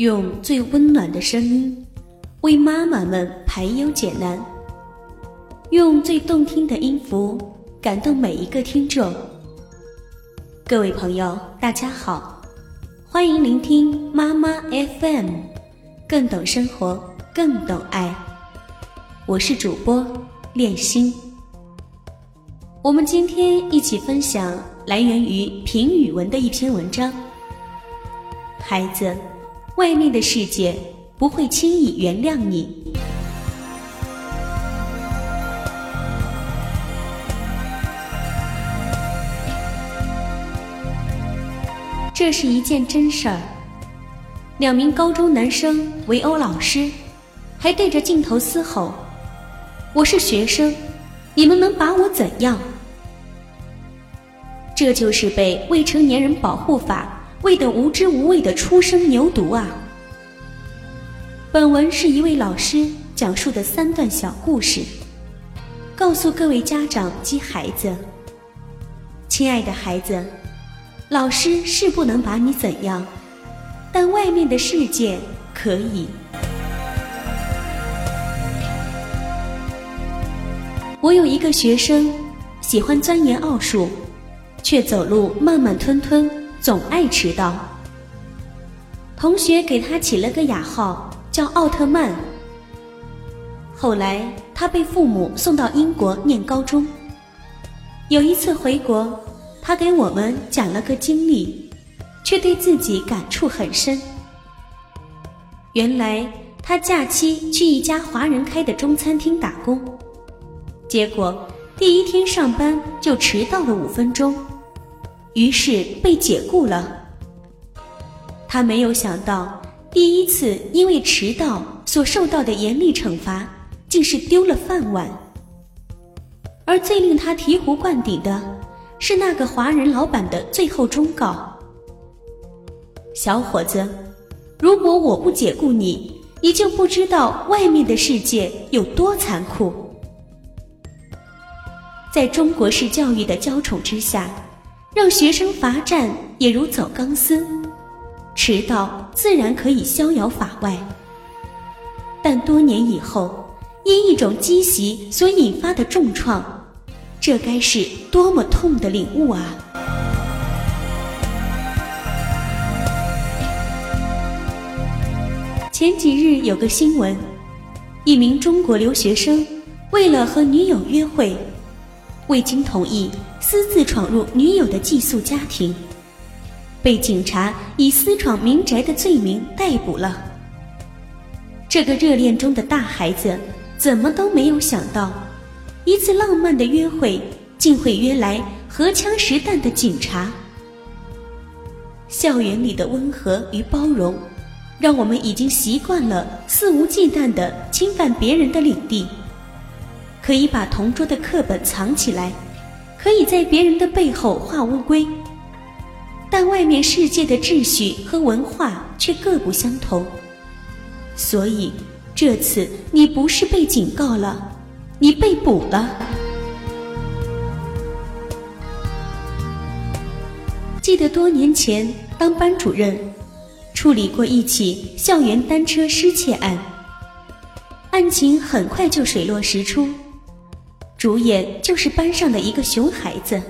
用最温暖的声音为妈妈们排忧解难，用最动听的音符感动每一个听众。各位朋友，大家好，欢迎聆听妈妈 FM，更懂生活，更懂爱。我是主播恋心。我们今天一起分享来源于评语文的一篇文章。孩子，外面的世界不会轻易原谅你。这是一件真事儿。两名高中男生围殴老师，还对着镜头嘶吼：“我是学生。”你们能把我怎样？这就是被未成年人保护法喂得无知无畏的初生牛犊啊！本文是一位老师讲述的三段小故事，告诉各位家长及孩子：亲爱的孩子，老师是不能把你怎样，但外面的世界可以。我有一个学生，喜欢钻研奥数，却走路慢慢吞吞，总爱迟到。同学给他起了个雅号，叫奥特曼。后来他被父母送到英国念高中。有一次回国，他给我们讲了个经历，却对自己感触很深。原来他假期去一家华人开的中餐厅打工。结果第一天上班就迟到了五分钟，于是被解雇了。他没有想到，第一次因为迟到所受到的严厉惩罚，竟是丢了饭碗。而最令他醍醐灌顶的，是那个华人老板的最后忠告：“小伙子，如果我不解雇你，你就不知道外面的世界有多残酷。”在中国式教育的娇宠之下，让学生罚站也如走钢丝，迟到自然可以逍遥法外。但多年以后，因一种积习所引发的重创，这该是多么痛的领悟啊！前几日有个新闻，一名中国留学生为了和女友约会。未经同意，私自闯入女友的寄宿家庭，被警察以私闯民宅的罪名逮捕了。这个热恋中的大孩子怎么都没有想到，一次浪漫的约会竟会约来荷枪实弹的警察。校园里的温和与包容，让我们已经习惯了肆无忌惮地侵犯别人的领地。可以把同桌的课本藏起来，可以在别人的背后画乌龟，但外面世界的秩序和文化却各不相同。所以这次你不是被警告了，你被捕了。记得多年前当班主任，处理过一起校园单车失窃案，案情很快就水落石出。主演就是班上的一个熊孩子。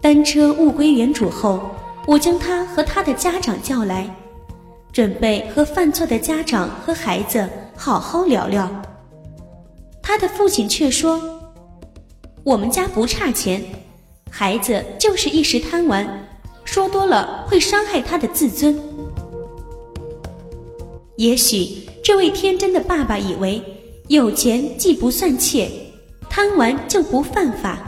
单车物归原主后，我将他和他的家长叫来，准备和犯错的家长和孩子好好聊聊。他的父亲却说：“我们家不差钱，孩子就是一时贪玩，说多了会伤害他的自尊。”也许这位天真的爸爸以为有钱既不算窃。贪玩就不犯法。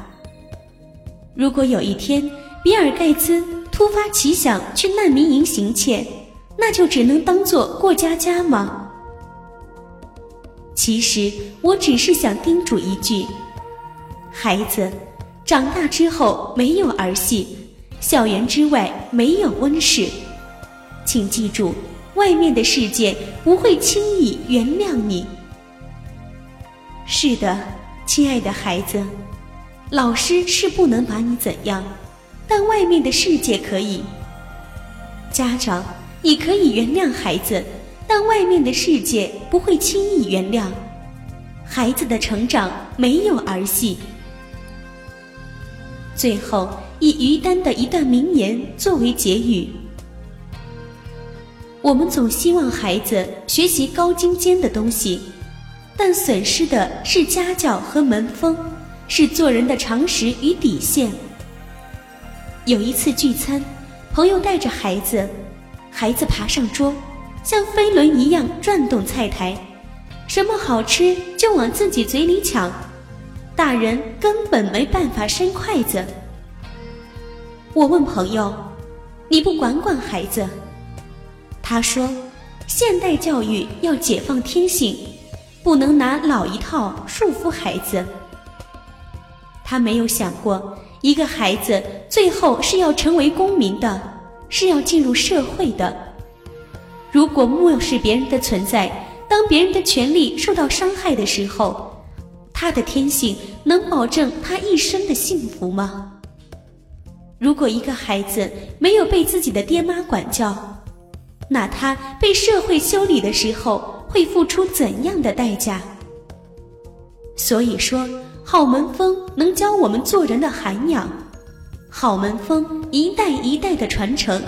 如果有一天比尔盖茨突发奇想去难民营行窃，那就只能当做过家家吗？其实我只是想叮嘱一句：孩子，长大之后没有儿戏，校园之外没有温室，请记住，外面的世界不会轻易原谅你。是的。亲爱的孩子，老师是不能把你怎样，但外面的世界可以。家长，你可以原谅孩子，但外面的世界不会轻易原谅。孩子的成长没有儿戏。最后，以于丹的一段名言作为结语：我们总希望孩子学习高精尖的东西，但损失的是家教和门风，是做人的常识与底线。有一次聚餐，朋友带着孩子。孩子爬上桌，像飞轮一样转动菜台，什么好吃就往自己嘴里抢，大人根本没办法伸筷子。我问朋友：“你不管管孩子？”他说：“现代教育要解放天性，不能拿老一套束缚孩子。”他没有想过，一个孩子最后是要成为公民的。是要进入社会的。如果漠视别人的存在，当别人的权利受到伤害的时候，他的天性能保证他一生的幸福吗？如果一个孩子没有被自己的爹妈管教，那他被社会修理的时候会付出怎样的代价？所以说，好门风能教我们做人的涵养。好门风一代一代的传承，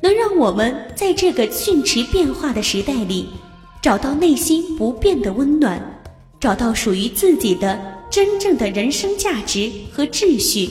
能让我们在这个迅驰变化的时代里，找到内心不变的温暖，找到属于自己的真正的人生价值和秩序。